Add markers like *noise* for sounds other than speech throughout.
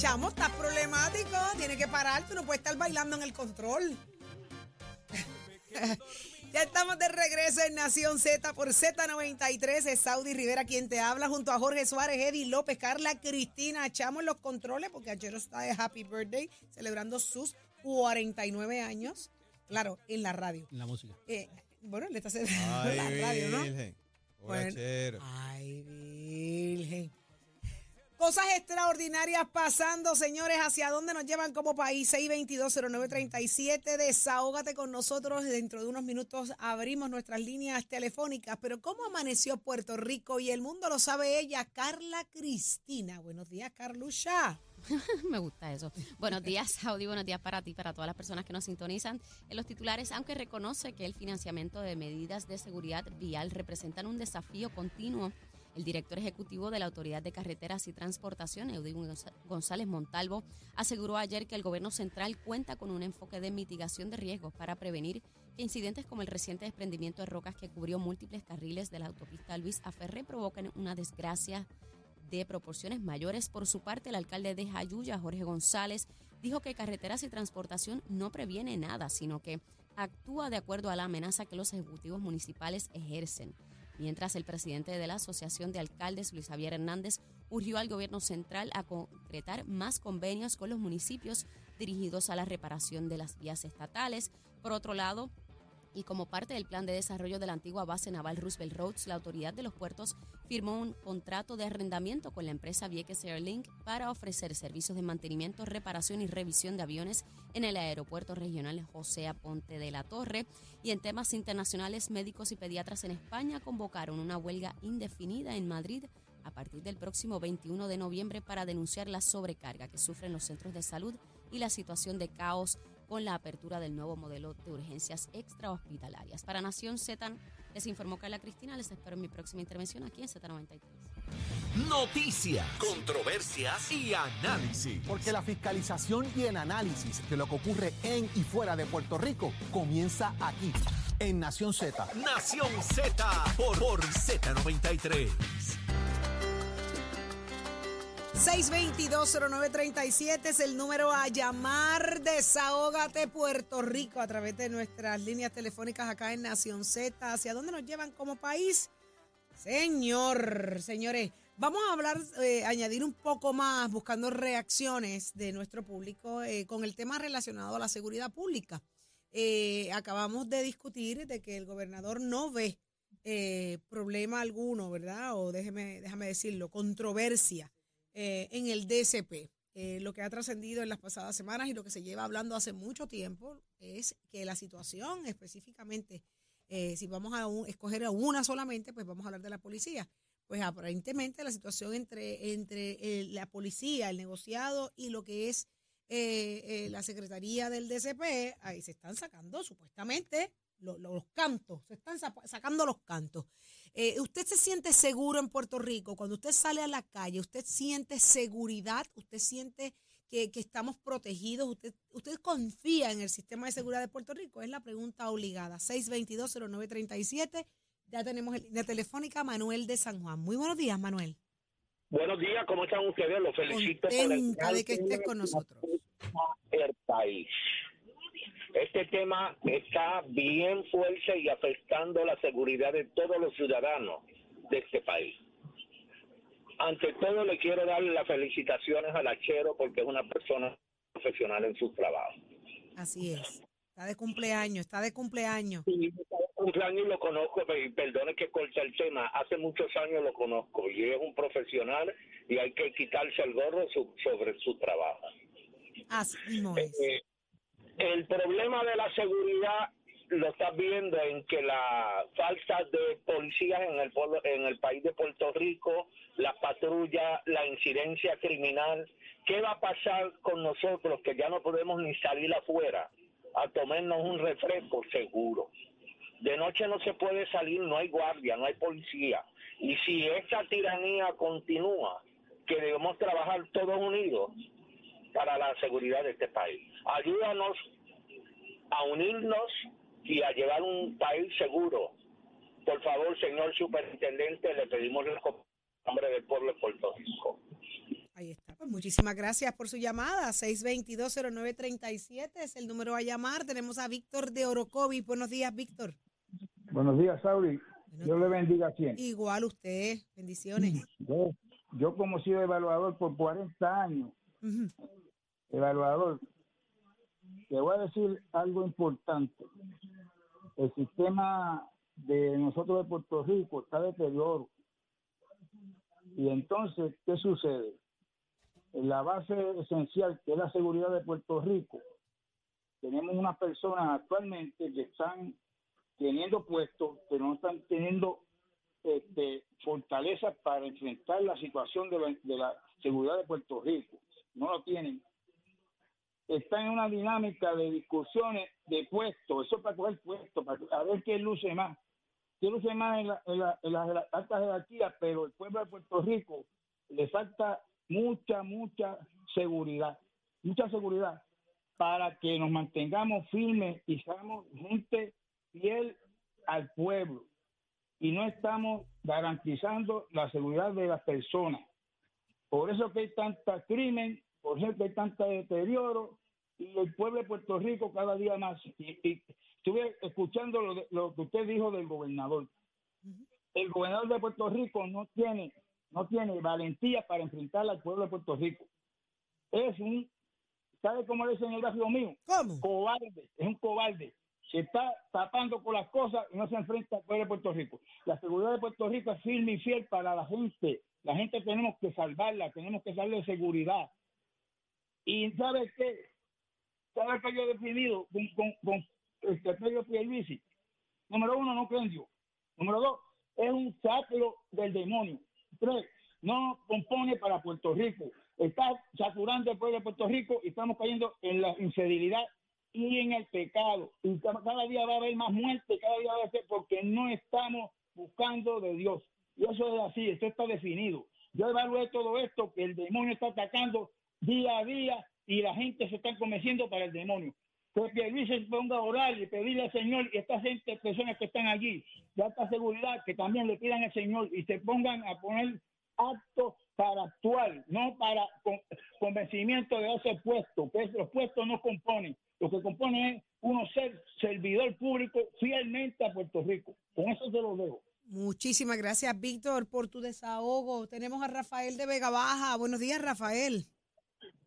Chamo, estás problemático. Tienes que parar. Tú no puedes estar bailando en el control. *laughs* ya estamos de regreso en Nación Z por Z93. Es Saudi Rivera quien te habla junto a Jorge Suárez, Eddie López, Carla Cristina. Chamo en los controles porque ayer está de Happy Birthday celebrando sus 49 años. Claro, en la radio. En la música. Eh, bueno, le está celebrando *laughs* la radio, ¿no? Virgen. Bueno. Ay, Virgen. Cosas extraordinarias pasando, señores. ¿Hacia dónde nos llevan como país? 6220937. Desahógate con nosotros. Dentro de unos minutos abrimos nuestras líneas telefónicas. Pero ¿cómo amaneció Puerto Rico? Y el mundo lo sabe ella, Carla Cristina. Buenos días, Carlucha. *laughs* Me gusta eso. Buenos días, Saudi. Buenos días para ti, para todas las personas que nos sintonizan. En los titulares, aunque reconoce que el financiamiento de medidas de seguridad vial representan un desafío continuo, el director ejecutivo de la Autoridad de Carreteras y Transportación, Eudin González Montalvo, aseguró ayer que el gobierno central cuenta con un enfoque de mitigación de riesgos para prevenir que incidentes como el reciente desprendimiento de rocas que cubrió múltiples carriles de la autopista Luis Aferré provoquen una desgracia de proporciones mayores. Por su parte, el alcalde de Jayuya, Jorge González, dijo que Carreteras y Transportación no previene nada, sino que actúa de acuerdo a la amenaza que los ejecutivos municipales ejercen. Mientras el presidente de la Asociación de Alcaldes, Luis Javier Hernández, urgió al gobierno central a concretar más convenios con los municipios dirigidos a la reparación de las vías estatales. Por otro lado, y como parte del plan de desarrollo de la antigua base naval Roosevelt Roads, la autoridad de los puertos firmó un contrato de arrendamiento con la empresa Vieques Airlink para ofrecer servicios de mantenimiento, reparación y revisión de aviones en el aeropuerto regional José Aponte de la Torre. Y en temas internacionales, médicos y pediatras en España convocaron una huelga indefinida en Madrid a partir del próximo 21 de noviembre para denunciar la sobrecarga que sufren los centros de salud y la situación de caos con la apertura del nuevo modelo de urgencias extrahospitalarias. Para Nación Z, les informó Carla Cristina. Les espero en mi próxima intervención aquí en Z93. Noticias, controversias y análisis. Porque la fiscalización y el análisis de lo que ocurre en y fuera de Puerto Rico comienza aquí, en Nación Z. Nación Z por, por Z93. 6220937 es el número a llamar. Desahógate Puerto Rico a través de nuestras líneas telefónicas acá en Nación Z. ¿Hacia dónde nos llevan como país? Señor, señores, vamos a hablar, eh, añadir un poco más, buscando reacciones de nuestro público eh, con el tema relacionado a la seguridad pública. Eh, acabamos de discutir de que el gobernador no ve problema alguno, ¿verdad? O déjeme, déjame decirlo, controversia eh, en el DCP. Eh, lo que ha trascendido en las pasadas semanas y lo que se lleva hablando hace mucho tiempo es que la situación específicamente, eh, si vamos a escoger a una solamente, pues vamos a hablar de la policía. Pues aparentemente la situación entre, entre eh, la policía, el negociado y lo que es la Secretaría del DCP, ahí se están sacando supuestamente lo- lo- los cantos, se están sa- sacando los cantos. Eh, ¿Usted se siente seguro en Puerto Rico? Cuando usted sale a la calle, ¿usted siente seguridad? ¿Usted siente que, que estamos protegidos? ¿Usted, ¿Usted confía en el sistema de seguridad de Puerto Rico? Es la pregunta obligada. 622-0937. Ya tenemos en línea telefónica Manuel de San Juan. Muy buenos días, Manuel. Buenos días, ¿cómo están ustedes? Los felicito por el Contenta de que estés con nosotros. El país. Este tema está bien fuerte y afectando la seguridad de todos los ciudadanos de este país. Ante todo, le quiero dar las felicitaciones al Achero porque es una persona profesional en su trabajo. Así es. Está de cumpleaños, está de cumpleaños. Sí, cumpleaños lo conozco, y perdone que corte el tema, hace muchos años lo conozco y es un profesional y hay que quitarse el gorro su- sobre su trabajo. Así mismo es. Eh, el problema de la seguridad lo estás viendo en que la falta de policías en el pueblo, en el país de Puerto Rico, la patrulla, la incidencia criminal, ¿qué va a pasar con nosotros que ya no podemos ni salir afuera a tomarnos un refresco seguro? De noche no se puede salir, no hay guardia, no hay policía. Y si esta tiranía continúa, que debemos trabajar todos unidos para la seguridad de este país. Ayúdanos a unirnos y a llevar un país seguro. Por favor, señor superintendente, le pedimos el nombre del pueblo de Puerto Rico. Ahí está. Pues Muchísimas gracias por su llamada. 6220937 es el número a llamar. Tenemos a Víctor de Orocovi. Buenos días, Víctor. Buenos días, Sauri. Dios le bendiga siempre. Igual usted. Bendiciones. Yo, yo como he sido evaluador por 40 años, Ujú. evaluador, te voy a decir algo importante. El sistema de nosotros de Puerto Rico está deterioro. Y entonces, ¿qué sucede? La base esencial, que es la seguridad de Puerto Rico, tenemos unas personas actualmente que están teniendo puestos, pero no están teniendo este, fortaleza para enfrentar la situación de la, de la seguridad de Puerto Rico. No lo tienen. Están en una dinámica de discusiones de puestos, eso para coger puestos, para ver qué luce más. Qué luce más en, la, en, la, en las altas jerarquías, pero el pueblo de Puerto Rico le falta mucha, mucha seguridad, mucha seguridad para que nos mantengamos firmes y seamos gente fiel al pueblo y no estamos garantizando la seguridad de las personas. Por eso que hay tanta crimen, por eso que hay tanto deterioro y el pueblo de Puerto Rico cada día más. Y, y estuve escuchando lo, de- lo que usted dijo del gobernador. El gobernador de Puerto Rico no tiene, no tiene valentía para enfrentar al pueblo de Puerto Rico. Es un, ¿sabe cómo le dicen en el barrio mío? ¿Cómo? cobarde, es un cobarde. Se está tapando con las cosas y no se enfrenta al pueblo de Puerto Rico. La seguridad de Puerto Rico es firme y fiel para la gente. La gente tenemos que salvarla, tenemos que darle seguridad. Y ¿sabe qué? ¿Sabe qué yo he definido con, con, con este Pedro Pierluisi? Número uno, no cree en Dios. Número dos, es un sacro del demonio. Tres, no compone para Puerto Rico. Está saturando el pueblo de Puerto Rico y estamos cayendo en la infidelidad y en el pecado. Y ca- cada día va a haber más muerte, cada día va a ser porque no estamos buscando de Dios. Y eso es así, esto está definido. Yo evalué todo esto, que el demonio está atacando día a día y la gente se está convenciendo para el demonio. Que Pierluisi se ponga a orar y pedirle al Señor y estas gente, personas que están allí, de alta seguridad, que también le pidan al Señor y se pongan a poner actos para actuar, no para con- convencimiento de ese puesto, los puestos no componen. Lo que compone es uno ser servidor público fielmente a Puerto Rico. Con eso te lo dejo. Muchísimas gracias, Víctor, por tu desahogo. Tenemos a Rafael de Vega Baja. Buenos días, Rafael.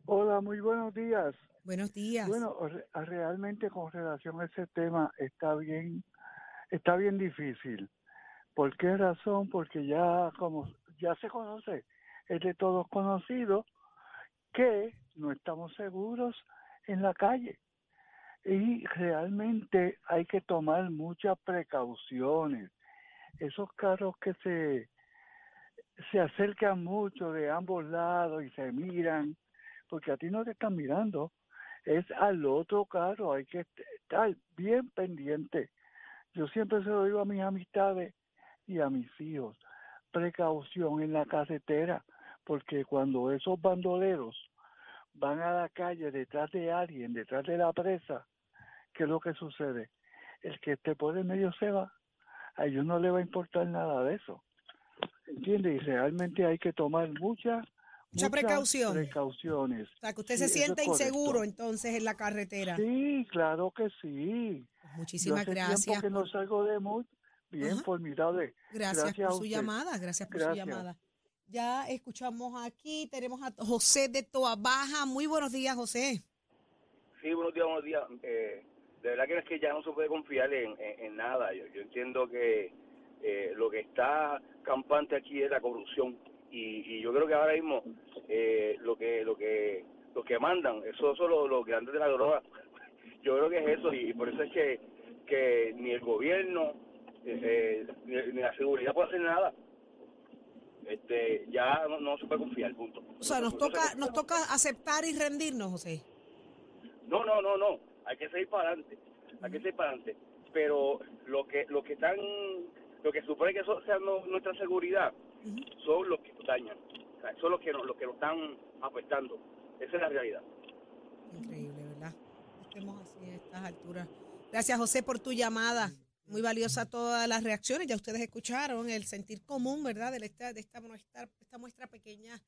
Hola, muy buenos días. Buenos días. Bueno, re- realmente con relación a ese tema está bien, está bien difícil. ¿Por qué razón? Porque ya como ya se conoce, es de todos conocido que no estamos seguros en la calle. Y realmente hay que tomar muchas precauciones. Esos carros que se, se acercan mucho de ambos lados y se miran, porque a ti no te están mirando, es al otro carro, hay que est- estar bien pendiente. Yo siempre se lo digo a mis amistades y a mis hijos, precaución en la carretera, porque cuando esos bandoleros van a la calle detrás de alguien, detrás de la presa, ¿qué es lo que sucede? El que esté por el medio se va, a ellos no le va a importar nada de eso. ¿Entiendes? Y realmente hay que tomar muchas Mucha muchas precaución. precauciones. O sea, que usted Sí, se siente es correcto. inseguro entonces en la carretera. Sí, claro que sí. Pues Yo muchísimas hace gracias. tiempo que no por- salgo de mood. Bien, Ajá. formidable. Gracias, Gracias a por su llamada, gracias por su Gracias. llamada. Ya escuchamos aquí, tenemos a José de Toa Baja. Muy buenos días, José. Sí, buenos días, buenos días. Eh, de verdad que es que ya no se puede confiar en, en- en nada. Yo, yo entiendo que eh, lo que está campante aquí es la corrupción y, y yo creo que ahora mismo eh, lo que lo que lo que mandan, eso son los, los grandes de la droga. *laughs* Yo creo que es eso y, por eso es que, que ni el gobierno eh, eh, ni, ni la seguridad puede hacer nada. Este, ya no, no se puede confiar, punto. O sea, nos se toca, nos toca aceptar y rendirnos, José. No, no, no, no. Hay que seguir para adelante. Hay que seguir para adelante. Pero lo que, lo que están, lo que supone que eso sea no- nuestra seguridad, son los que nos dañan. O sea, son los que nos, los que nos están afectando. Esa es la realidad. Increíble, ¿verdad? Estemos así a estas alturas. Gracias, José, por tu llamada. Muy valiosa todas las reacciones. Ya ustedes escucharon el sentir común, ¿verdad? De esta, de esta muestra, esta muestra pequeña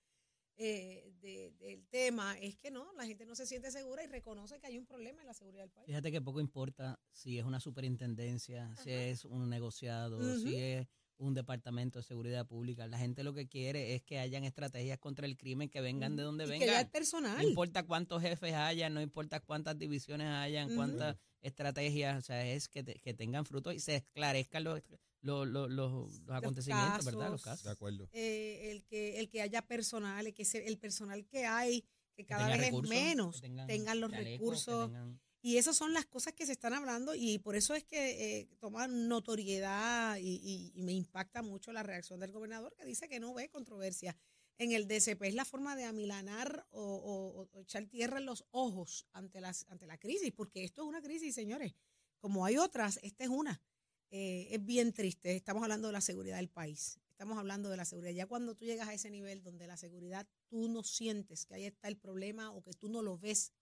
eh, de- del tema es que no, la gente no se siente segura y reconoce que hay un problema en la seguridad del país. Fíjate que poco importa si es una superintendencia, si es un negociado, Ujú. si es un departamento de seguridad pública. La gente lo que quiere es que hayan estrategias contra el crimen que vengan de donde y que vengan. es personal. No importa cuántos jefes hayan, no importa cuántas divisiones hayan, Ujú. cuántas estrategias, o sea, es que, te- que tengan frutos y se esclarezcan los, los, los, los- los acontecimientos, ¿verdad? Los casos. casos. De acuerdo. eh, el que el que haya personal, el que se- el personal que hay, que Que cada tengan vez recursos, es menos, que tengan, los chalecos, que recursos. tengan- Y esas son las cosas que se están hablando y por eso es que eh, toman notoriedad y, me impacta mucho la reacción del gobernador que dice que no ve controversia en el DCP. Es la forma de amilanar o echar tierra en los ojos ante, las, ante la crisis, porque esto es una crisis, señores. Como hay otras, esta es una. Eh, es bien triste. Estamos hablando de la seguridad del país. Estamos hablando de la seguridad. Ya cuando tú llegas a ese nivel donde la seguridad tú no sientes que ahí está el problema o que tú no lo ves,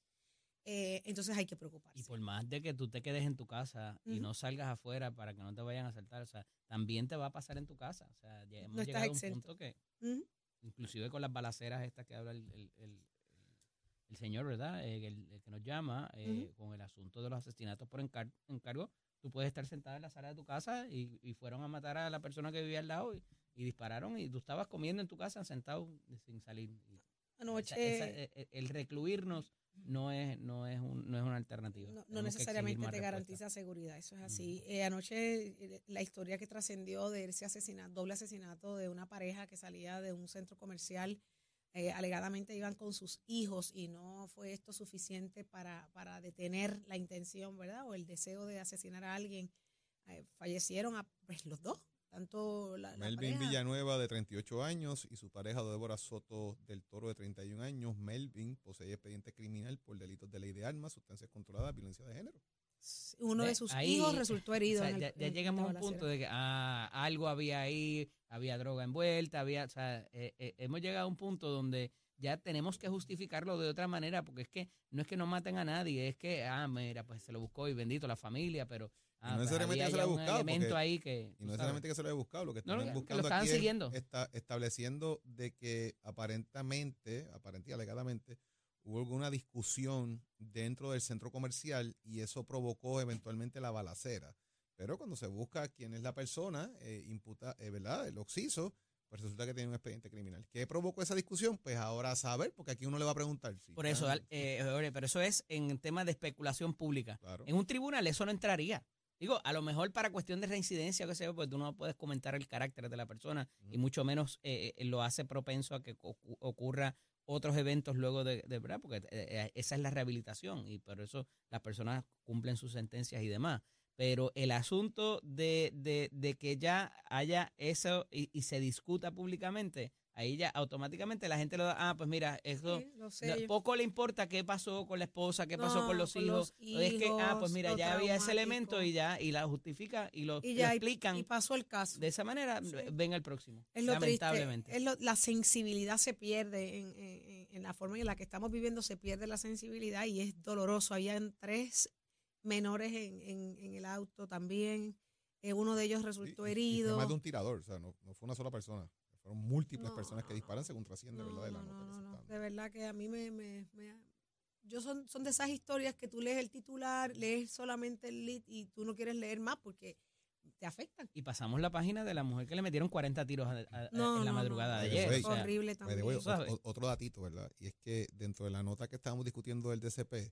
eh, entonces hay que preocuparse. Y por más de que tú te quedes en tu casa y no salgas afuera para que no te vayan a asaltar, o sea, también te va a pasar en tu casa. O sea, ya hemos No estás llegado a un exento. punto que, inclusive con las balaceras estas que habla el, el- el- el señor, ¿verdad? Eh, el, que nos llama, eh, con el asunto de los asesinatos por encar- encargo, tú puedes estar sentado en la sala de tu casa y, y fueron a matar a la persona que vivía al lado y, y dispararon y tú estabas comiendo en tu casa sentado sin salir. Anoche, esa- esa- eh, el recluirnos no es, no es, un- no es una alternativa. no, no necesariamente te garantiza seguridad, eso es así. Eh, anoche eh, la historia que trascendió de ese asesinato, doble asesinato de una pareja que salía de un centro comercial, eh, alegadamente iban con sus hijos y no fue esto suficiente para, para detener la intención, ¿verdad? O el deseo de asesinar a alguien. Eh, fallecieron a, pues, los dos, tanto la, la Melvin pareja- Villanueva, de 38 años, y su pareja Débora Soto del Toro, de 31 años. Melvin posee expediente criminal por delitos de ley de armas, sustancias controladas, violencia de género. uno de sus ahí, hijos resultó herido. O sea, en el- ya, ya llegamos a un punto de que ah, algo había ahí, había droga envuelta, había, o sea, eh, eh, hemos llegado a un punto donde ya tenemos que justificarlo de otra manera, porque es que no es que no maten a nadie, es que, ah, mira, pues se lo buscó y bendito la familia, pero ah, no pues necesariamente que se lo ya haya un buscado, elemento porque- ahí que, Y no necesariamente que se lo haya buscado, lo que están no, que lo buscando aquí es siguiendo. está estableciendo de que aparentemente, aparentemente y alegadamente, hubo alguna discusión dentro del centro comercial y eso provocó eventualmente la balacera. Pero cuando se busca quién es la persona, eh, imputa, eh, ¿verdad? El occiso, pues resulta que tiene un expediente criminal. ¿Qué provocó esa discusión? Pues ahora a saber, porque aquí uno le va a preguntar. si Por eso, eh, pero eso es en tema de especulación pública. Claro. En un tribunal eso no entraría. Digo, a lo mejor para cuestión de reincidencia, que sea, pues tú no puedes comentar el carácter de la persona y mucho menos eh, eh, lo hace propenso a que ocu- ocurra otros eventos luego de, de verdad, porque eh, eh, esa es la rehabilitación y por eso las personas cumplen sus sentencias y demás. Pero el asunto de, de, de que ya haya eso y, y se discuta públicamente, ahí ya automáticamente la gente lo da, ah, pues mira, eso Sí, lo no, sé, yo- poco le importa qué pasó con la esposa, qué pasó No, con los con hijos. los es que, ah, pues mira, ya había ese elemento y ya, y la justifica y lo, y ya explican. y pasó el caso. de esa manera, Sí. venga el próximo. Es lo triste, lamentablemente. es lo- la sensibilidad se pierde en, en- en la forma en la que estamos viviendo, se pierde la sensibilidad y es doloroso. Habían tres menores en, en- en el auto también. Eh, uno de ellos resultó y- y fue herido. más de un tirador, o sea, no, no fue una sola persona. Fueron múltiples No, personas que disparan según trasciende, No, ¿verdad? De la no, nota no, que se no, está dando. De verdad que a mí me... me- me- yo son, son de esas historias que tú lees el titular, lees solamente el lead y tú no quieres leer más porque te afectan. Y pasamos la página de la mujer que le metieron 40 tiros a- a- No, en la no, madrugada no, de ayer. way, o sea, horrible también. the way, Tú sabes. o- o- otro datito, ¿verdad? Y es que dentro de la nota que estábamos discutiendo del DCP,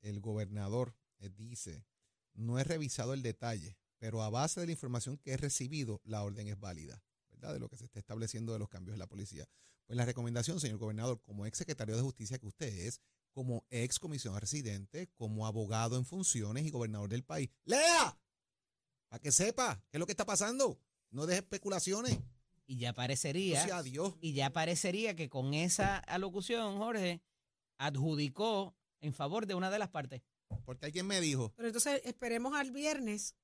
el gobernador eh, dice, no he revisado el detalle, pero a base de la información que he recibido, la orden es válida, ¿verdad? De lo que se está estableciendo de los cambios en la policía. Pues la recomendación, señor gobernador, como ex secretario de Justicia que usted es, como ex comisionado residente, como abogado en funciones y gobernador del país, ¡lea! Para que sepa qué es lo que está pasando. No deje especulaciones. y ya parecería, O sea, Dios. y ya parecería que con esa alocución, Jorge, adjudicó en favor de una de las partes. Porque alguien me dijo, Pero entonces esperemos al viernes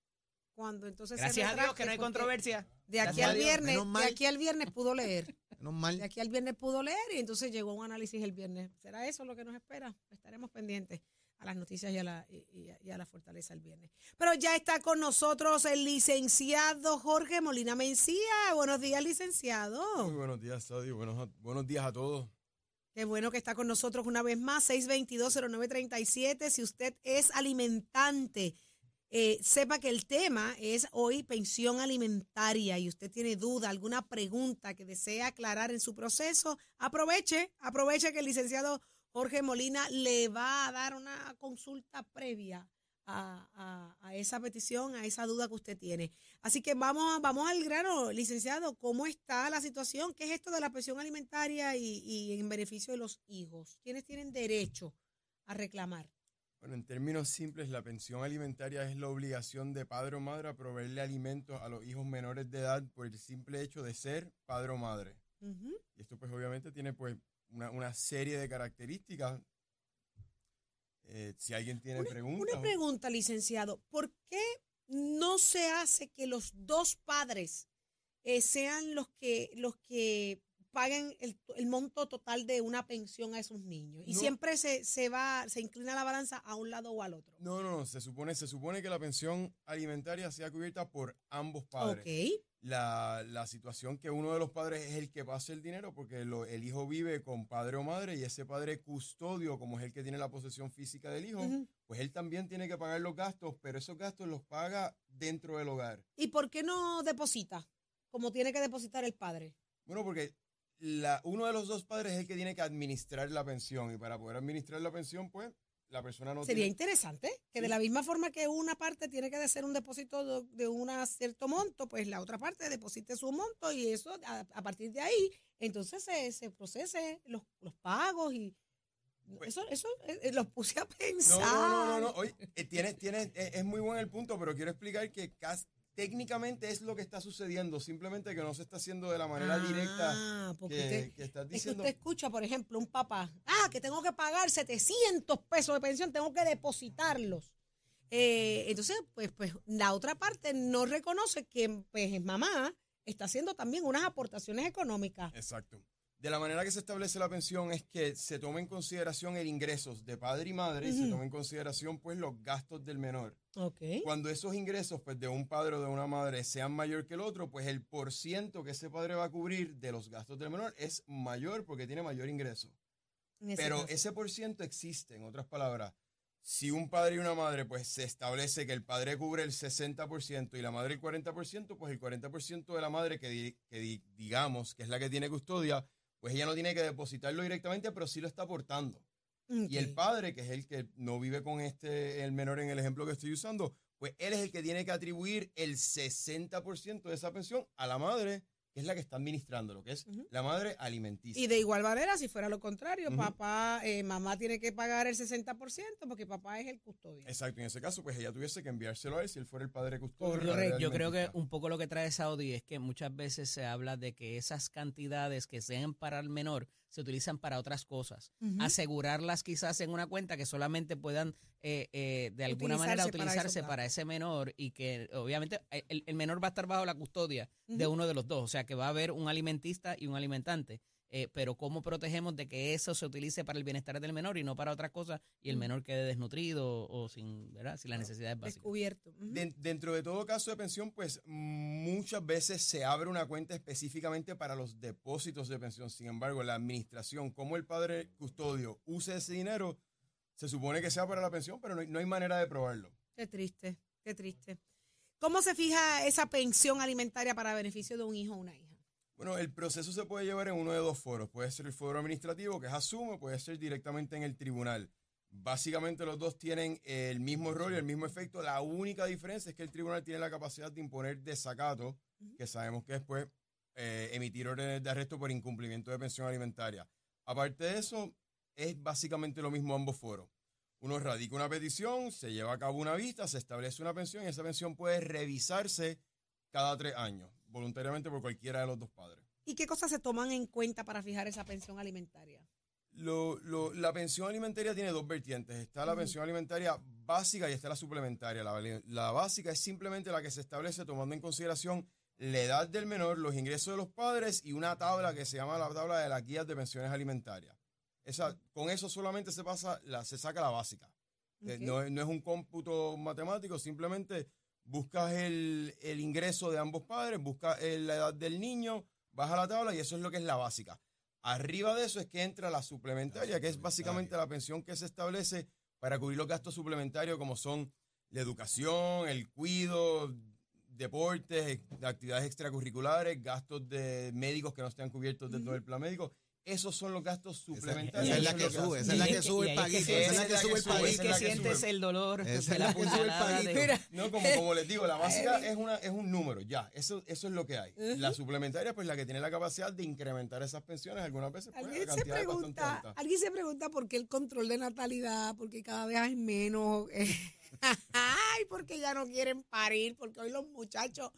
cuando entonces se Gracias a Dios que no hay controversia. De aquí Gracias al viernes, de aquí al viernes pudo leer. *laughs* menos mal. De aquí al viernes pudo leer y entonces llegó un análisis el viernes. ¿Será eso lo que nos espera? Estaremos pendientes a las noticias y a la, y- y a- la fortaleza el viernes. Pero ya está con nosotros el licenciado Jorge Molina Mencía. Buenos días, licenciado. Muy buenos días. Buenos, buenos días a todos. Qué bueno que está con nosotros una vez más, 622-0937. Si usted es alimentante, eh, sepa que el tema es hoy pensión alimentaria y usted tiene duda, alguna pregunta que desea aclarar en su proceso, aproveche, aproveche que el licenciado Jorge Molina le va a dar una consulta previa a, a- a esa petición, a esa duda que usted tiene. Así que vamos, vamos al grano, licenciado, ¿cómo está la situación? ¿Qué es esto de la pensión alimentaria y, y en beneficio de los hijos? ¿Quiénes tienen derecho a reclamar? Bueno, en términos simples, la pensión alimentaria es la obligación de padre o madre a proveerle alimentos a los hijos menores de edad por el simple hecho de ser padre o madre. Y esto pues obviamente tiene pues una, una serie de características. Eh, si alguien tiene preguntas. Una pregunta, licenciado. ¿Por qué no se hace que los dos padres eh, sean los que, los que paguen el, el monto total de una pensión a esos niños? Y No. siempre se, se va, se inclina la balanza a un lado o al otro. No, no, no, se supone, se supone que la pensión alimentaria sea cubierta por ambos padres. Ok. La, la situación que uno de los padres es el que pasa el dinero porque lo- el hijo vive con padre o madre y ese padre custodio, como es el que tiene la posesión física del hijo, pues él también tiene que pagar los gastos, pero esos gastos los paga dentro del hogar. ¿Y por qué no deposita? Como tiene que depositar el padre. Bueno, porque la, uno de los dos padres es el que tiene que administrar la pensión y para poder administrar la pensión, pues la persona no Sería tiene... interesante que de Sí. la misma forma que una parte tiene que hacer un depósito de, de un cierto monto, pues la otra parte deposite su monto y eso a, a partir de ahí, entonces se, se procese los, los pagos y Pues- eso, eso eh, eh, los puse a No, pensar. no, no, no, no. Oye, eh, tiene, tiene, es, es muy buen el punto, pero quiero explicar que cas- técnicamente es lo que está sucediendo, simplemente que no se está haciendo de la manera directa Ah, porque que, usted- que estás es que diciendo. usted escucha, por ejemplo, un papá, ah, que tengo que pagar 700 pesos de pensión, tengo que depositarlos. Eh, entonces, pues, pues la otra parte no reconoce que pues, mamá está haciendo también unas aportaciones económicas. Exacto. De la manera que se establece la pensión es que se toma en consideración el ingresos de padre y madre y se toma en consideración pues los gastos del menor. Ok. Cuando esos ingresos pues de un padre o de una madre sean mayor que el otro, pues el porciento que ese padre va a cubrir de los gastos del menor es mayor porque tiene mayor ingreso. Ese Pero caso. ese por ciento existe, en otras palabras. Si un padre y una madre, pues se establece que el padre cubre el 60% y la madre el 40%, pues el 40% de la madre que, di- que di- digamos que es la que tiene custodia, pues ella no tiene que depositarlo directamente, pero sí lo está aportando. Y el padre, que es el que no vive con este, el menor en el ejemplo que estoy usando, pues él es el que tiene que atribuir el 60% de esa pensión a la madre, que es la que está administrando, lo que es la madre alimenticia. Y de igual manera, si fuera lo contrario, papá, eh, mamá tiene que pagar el 60% porque papá es el custodio. Exacto, en ese caso, pues ella tuviese que enviárselo a él si él fuera el padre custodio. Yo, creo que un poco lo que trae Saudi es que muchas veces se habla de que esas cantidades que sean para el menor se utilizan para otras cosas. Asegurarlas quizás en una cuenta que solamente puedan eh, eh, de alguna manera Utilizarse para ese menor y que obviamente eh, el, el menor va a estar bajo la custodia de uno de los dos. O sea que va a haber un alimentista y un alimentante. Eh, pero ¿cómo protegemos de que eso se utilice para el bienestar del menor y no para otras cosas y el Ujú. menor quede desnutrido o sin, ¿verdad? sin las necesidades básicas? Descubierto. Den- dentro de todo caso de pensión, pues muchas veces se abre una cuenta específicamente para los depósitos de pensión. Sin embargo, la administración, como el padre custodio use ese dinero, se supone que sea para la pensión, pero no no hay manera de probarlo. Qué triste, qué triste. ¿Cómo se fija esa pensión alimentaria para beneficio de un hijo o una hija? Bueno, el proceso se puede llevar en uno de dos foros. Puede ser el foro administrativo, que es asumo, puede ser directamente en el tribunal. Básicamente los dos tienen el mismo rol y el mismo efecto. La única diferencia es que el tribunal tiene la capacidad de imponer desacato, que sabemos que es pues, eh, emitir órdenes de arresto por incumplimiento de pensión alimentaria. Aparte de eso, es básicamente lo mismo ambos foros. Uno radica una petición, se lleva a cabo una vista, se establece una pensión y esa pensión puede revisarse cada tres años, voluntariamente por cualquiera de los dos padres. ¿Y qué cosas se toman en cuenta para fijar esa pensión alimentaria? Lo- lo- la pensión alimentaria tiene dos vertientes. Está la pensión alimentaria básica y está la suplementaria. La, la básica es simplemente la que se establece tomando en consideración la edad del menor, los ingresos de los padres y una tabla que se llama la tabla de las guías de pensiones alimentarias. Esa, con eso solamente se pasa, la, se saca la básica. Eh, Ok. No, no es un cómputo matemático, simplemente buscas el, el ingreso de ambos padres, buscas la edad del niño, vas a la tabla y eso es lo que es la básica. Arriba de eso es que entra la suplementaria, que es básicamente la pensión que se establece para cubrir los gastos suplementarios como son la educación, el cuido, deportes, eh, actividades extracurriculares, gastos de médicos que no estén cubiertos dentro del plan médico. Esos son los gastos suplementarios. esa es la que sube, esa es la que sube el paguito, esa es la que sube el paguito. que la que sientes el dolor Esa es la que sube el paguito. No, como, como les digo, la básica es, una, es un número, ya, eso, eso es lo que hay. La suplementaria, pues la que tiene la capacidad de incrementar esas pensiones, algunas veces, pues, Alguien se, pregunta, alguien se pregunta por qué el control de natalidad, porque cada vez hay menos. *laughs* eh, *laughs* Ay, porque ya no quieren parir, porque hoy los muchachos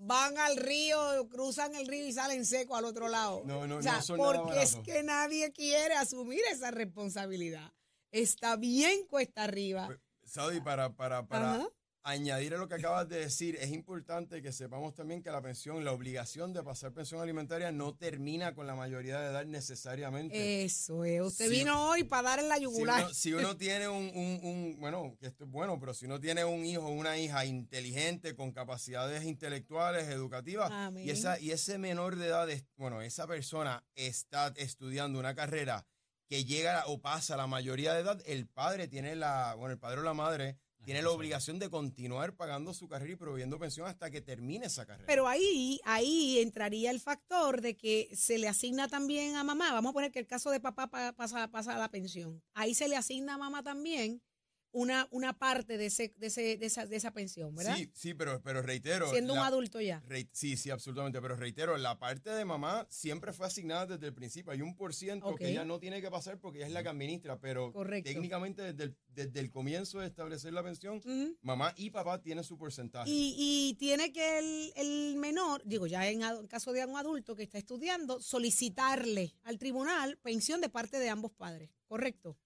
van al río, cruzan el río y salen secos al otro lado. No, no, o sea, no son nada porque es que nadie quiere asumir esa responsabilidad. Está bien cuesta arriba. Pues, Saudi, para, para, para Ajá. Añadir a lo que acabas de decir, es importante que sepamos también que la pensión, la obligación de pasar pensión alimentaria no termina con la mayoría de edad necesariamente. Eso es. Usted vino hoy para dar en la si, yugular. uno, si uno *laughs* tiene un, un- un- bueno, que esto es bueno, pero si uno tiene un hijo o una hija inteligente, con capacidades intelectuales, educativas, Amén. y, esa, y ese menor de edad, bueno, esa persona está estudiando una carrera que llega o pasa la mayoría de edad, el padre tiene la, bueno, el padre o la madre tiene la obligación de continuar pagando su carrera y proveyendo pensión hasta que termine esa carrera. Pero ahí, ahí entraría el factor de que se le asigna también a mamá. Vamos a poner que el caso de papá pa- pasa, pasa a la pensión. Ahí se le asigna a mamá también una, una parte de, ese, de, ese, de, esa, de esa pensión, ¿verdad? Sí, sí, pero, pero reitero. Siendo un adulto ya. Sí, sí, absolutamente. Pero reitero, la parte de mamá siempre fue asignada desde el principio. Hay un por ciento que ella no tiene que pasar porque ella es la que administra, pero Correcto. técnicamente desde el, desde el comienzo de establecer la pensión, mamá y papá tienen su porcentaje. Y, y tiene que el, el menor, digo, ya en, en caso de un adulto que está estudiando, solicitarle al tribunal pensión de parte de ambos padres, ¿correcto?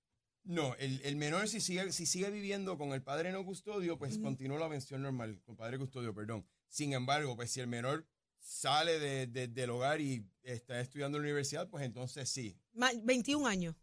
No, el, el menor si sigue, si sigue viviendo con el padre no custodio, pues continúa la pensión normal, con padre custodio, perdón. Sin embargo, pues si el menor sale de- de- del hogar y está estudiando en la universidad, pues entonces sí. Ma- 21 años.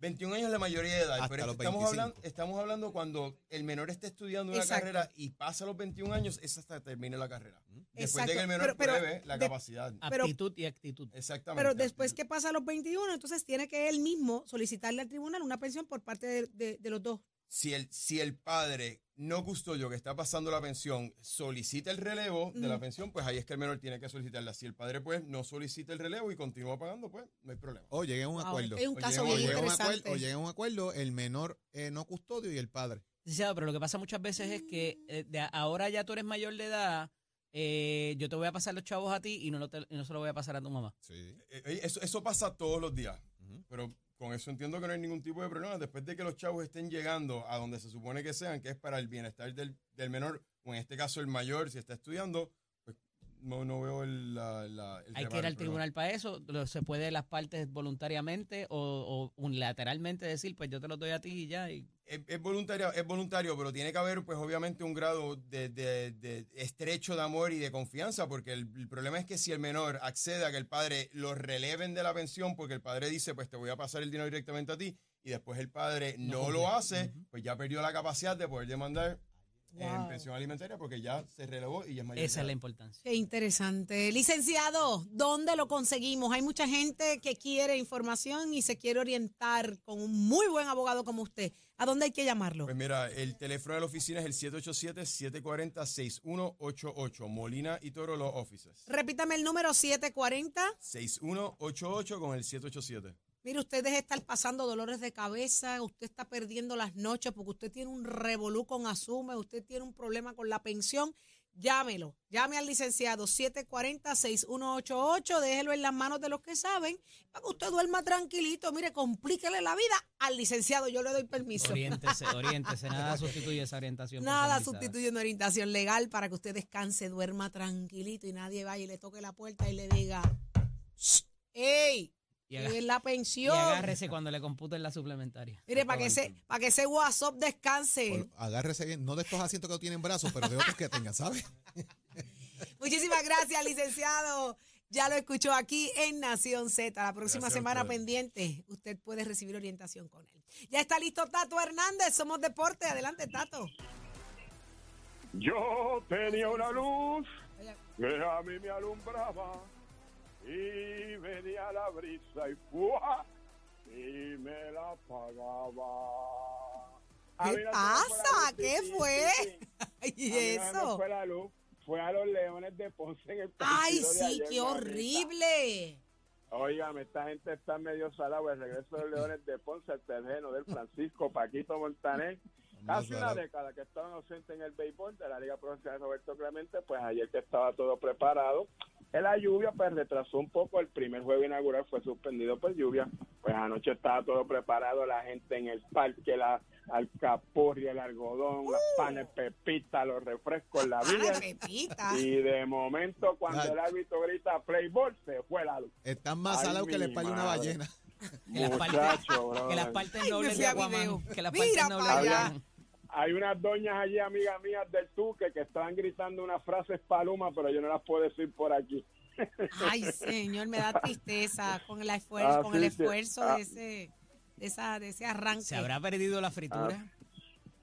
21 años es la mayoría de edad, Hasta pero estamos 25. hablando, estamos hablando cuando el menor esté estudiando una Exacto. carrera y pasa los 21 años, es hasta que termine la carrera. Después Exacto. de que el menor Pero- pero pruebe la de- capacidad. Pero- Aptitud y actitud. Exactamente. Pero después que pasa a los 21, entonces tiene que él mismo solicitarle al tribunal una pensión por parte de, de- de los dos. Si el, si el padre no custodio que está pasando la pensión solicita el relevo de la Ujú. pensión, pues ahí es que el menor tiene que solicitarla. Si el padre pues no solicita el relevo y continúa pagando, pues no hay problema. O lleguen a un Wow, acuerdo. es un O caso O bien acuerdo, interesante. o lleguen a un acuerdo el menor eh, no custodio y el padre. Licenciado, pero lo que pasa muchas veces es que eh, de ahora ya tú eres mayor de edad, eh, yo te voy a pasar los chavos a ti y no, lo te- y no se lo voy a pasar a tu mamá. Sí. Eso, eso pasa todos los días. Pero con eso entiendo que no hay ningún tipo de problema. Después de que los chavos estén llegando a donde se supone que sean, que es para el bienestar del, del menor, o en este caso el mayor, si está estudiando, pues no, no veo el, la, la- el Hay que ir al tribunal para eso. Se puede las partes voluntariamente o, o unilateralmente decir, pues yo te lo doy a ti y ya. Y, Es, es voluntario, es voluntario, pero tiene que haber, pues obviamente, un grado de, de- de estrecho de amor y de confianza, porque el, el problema es que si el menor accede a que el padre lo releven de la pensión, porque el padre dice, pues te voy a pasar el dinero directamente a ti, y después el padre No lo hace, pues ya perdió la capacidad de poder demandar en Wow. pensión alimentaria, porque ya se relevó y ya es mayor. esa es la importancia. Qué interesante. Licenciado, ¿dónde lo conseguimos? Hay mucha gente que quiere información y se quiere orientar con un muy buen abogado como usted. ¿A dónde hay que llamarlo? Pues mira, el teléfono de la oficina es el 787-740-6188, Molina y Toro Law Offices. Repítame el número 740. 6188 con el 787. Mire, usted deje de estar pasando dolores de cabeza, usted está perdiendo las noches porque usted tiene un revolú con Asume, usted tiene un problema con la pensión. Llámelo, llame al licenciado 740-6188, déjelo en las manos de los que saben, para que usted duerma tranquilito. Mire, complíquele la vida al licenciado, yo le doy permiso. Oriéntese, *laughs* oriéntese. Nada sustituye esa orientación. Nada sustituye una orientación legal para que usted descanse, duerma tranquilito y nadie vaya y le toque la puerta y le diga, "Shh, ¡Ey! Y, es la y pensión! agárrese cuando le computen la suplementaria. Mire, para que, ese, para que ese WhatsApp descanse. Por- agárrese bien, no de estos asientos que no tienen brazos, pero de otros que tengan, ¿sabes? *laughs* Muchísimas gracias, licenciado. Ya lo escuchó aquí en Nación Z. La próxima Gracias a semana ustedes. pendiente, usted puede recibir orientación con él. Ya está listo Tato Hernández. Somos Deporte. Adelante, Tato. Yo tenía una luz que a mí me alumbraba y venía la brisa y ¡fua! y me la apagaba. A mí ¿Qué no pasa? luz, ¿Qué fue? *laughs* ¿Y A mí no se me eso? fue la luz. Fue a los Leones de Ponce en el Ay, sí, ayer, qué horrible. Óigame, esta gente está medio salada. El regreso de los Leones de Ponce, el terreno del Francisco Paquito Montaner. Casi una década que estaba ausente en el béisbol de la Liga Profesional Roberto Clemente, pues ayer que estaba todo preparado. En la lluvia, pues retrasó un poco. El primer juego inaugural fue suspendido por lluvia. Pues anoche estaba todo preparado, la gente en el parque, la alcapurria, el algodón, las panes pepitas, los refrescos, la vida. Y de momento, cuando el árbitro grita play ball, se fue la luz. Están más salados que la espalda de una ballena. Que las partes, que las partes nobles de a video. Aquaman. Que las Mira partes nobles. Hay unas doñas allí, amigas mías del Tuque, que estaban gritando unas frases paluma, pero yo no las puedo decir por aquí. Ay, señor, me da *laughs* tristeza con el esfuerzo, Ah, con el sí, esfuerzo Ah. de ese, de esa, de ese arranque. ¿Se habrá perdido la fritura?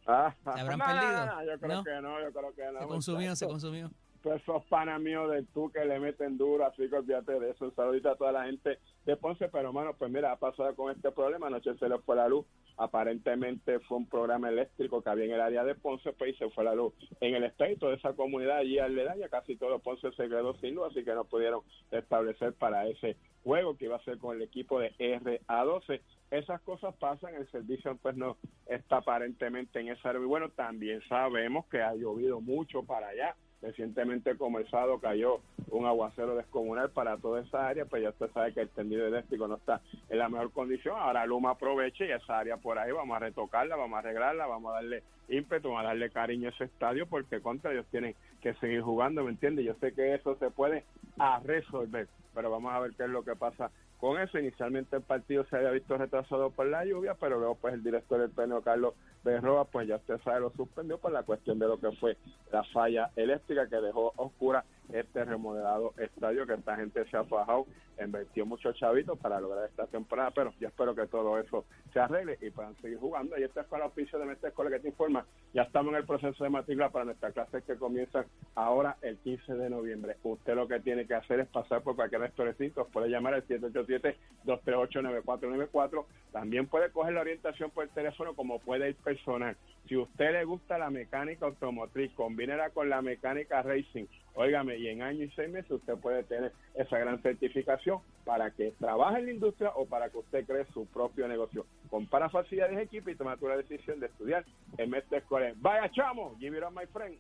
Ah, ¿Se habrán no, perdido? no, yo creo ¿No? que no, yo creo que no. Se consumió, se consumió. Esos panas míos del Tuque le meten duro, así que olvídate de eso. Un saludito a toda la gente de Ponce, pero hermano, pues mira, ha pasado con este problema. Anoche se le fue la luz. Aparentemente fue un programa eléctrico que había en el área de Ponce, pues y se fue la luz en el y toda esa comunidad allí aledaña, casi todo Ponce se quedó sin luz, así que no pudieron establecer para ese juego que iba a ser con el equipo de RA12. Esas cosas pasan, el servicio pues no está aparentemente en esa área. Y bueno, también sabemos que ha llovido mucho para allá. Recientemente sábado cayó un aguacero descomunal para toda esa área, pues ya usted sabe que el tendido eléctrico no está en la mejor condición. Ahora Luma aproveche y esa área por ahí vamos a retocarla, vamos a arreglarla, vamos a darle ímpetu, vamos a darle cariño a ese estadio porque contra ellos tienen que seguir jugando, ¿me entiendes? Yo sé que eso se puede a resolver, pero vamos a ver qué es lo que pasa con eso. Inicialmente el partido se había visto retrasado por la lluvia, pero luego pues el director del PNO, Carlos Berroa, pues ya usted sabe, lo suspendió por la cuestión de lo que fue la falla eléctrica que dejó oscura este remodelado estadio que esta gente se ha fajado, invirtió muchos chavitos para lograr esta temporada, pero yo espero que todo eso se arregle y puedan seguir jugando. Y esta es con el oficio de Mestre Escuela que te informa. Ya estamos en el proceso de matrícula para nuestras clases que comienzan ahora el 15 de noviembre. Usted lo que tiene que hacer es pasar por cualquier restaurancito, puede llamar al 787-238-9494. También puede coger la orientación por teléfono como puede ir personal. Si usted le gusta la mecánica automotriz, combínela con la mecánica racing. Óigame, y en año y seis meses usted puede tener esa gran certificación para que trabaje en la industria o para que usted cree su propio negocio. Compara facilidades de equipo y toma tu decisión de estudiar en Mestre Escolar. Vaya chamo, give it up my friend.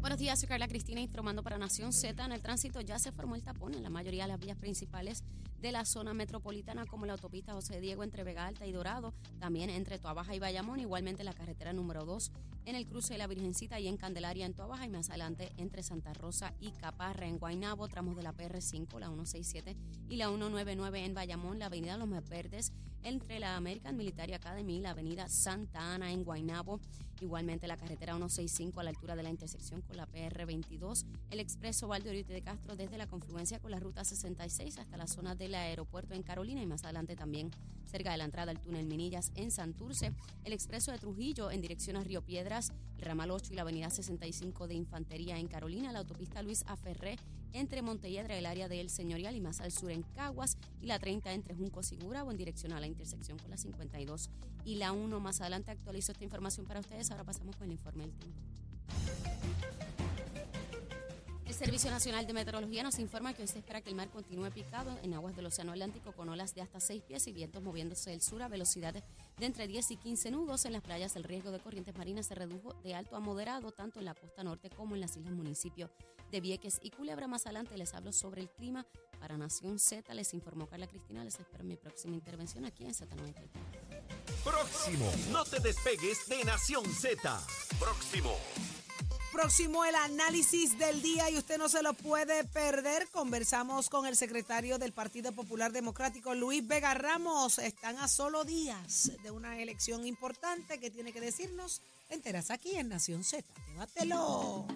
Buenos días, soy Carla Cristina informando para Nación Z. En el tránsito ya se formó el tapón en la mayoría de las vías principales de la zona metropolitana, como la autopista José Diego entre Vega Alta y Dorado, también entre Tuabaja y Bayamón, igualmente la carretera número 2 en el cruce de la Virgencita y en Candelaria en Tuabaja y más adelante entre Santa Rosa y Caparra en Guaynabo, tramos de la PR5, la 167 y la 199 en Bayamón, la avenida Los Verdes entre la American Military Academy y la avenida Santa Ana en Guaynabo, igualmente la carretera 165 a la altura de la intersección con la PR22, el expreso Valdeorite de Castro desde la confluencia con la ruta 66 hasta la zona del aeropuerto en Carolina y más adelante también cerca de la entrada al túnel Minillas en Santurce, el expreso de Trujillo en dirección a Río Piedras, el ramal 8 y la avenida 65 de Infantería en Carolina, la autopista Luis Aferré entre Montelledra, el área del Señorial y más al sur en Caguas y la 30 entre Juncos y Gurabo en dirección a la intersección con la 52 y la 1. Más adelante actualizo esta información para ustedes. Ahora pasamos con el informe del tiempo. Servicio Nacional de Meteorología nos informa que hoy se espera que el mar continúe picado en aguas del Océano Atlántico con olas de hasta 6 pies y vientos moviéndose del sur a velocidades de entre 10 y 15 nudos. En las playas el riesgo de corrientes marinas se redujo de alto a moderado tanto en la costa norte como en las islas municipios de Vieques y Culebra. Más adelante les hablo sobre el clima para Nación Z. Les informó Carla Cristina. Les espero mi próxima intervención aquí en Z93. Próximo. No te despegues de Nación Z. Próximo. Próximo el análisis del día y usted no se lo puede perder. Conversamos con el secretario del Partido Popular Democrático, Luis Vega Ramos. Están a solo días de una elección importante que tiene que decirnos. Enteras aquí en Nación Z. Llévatelo.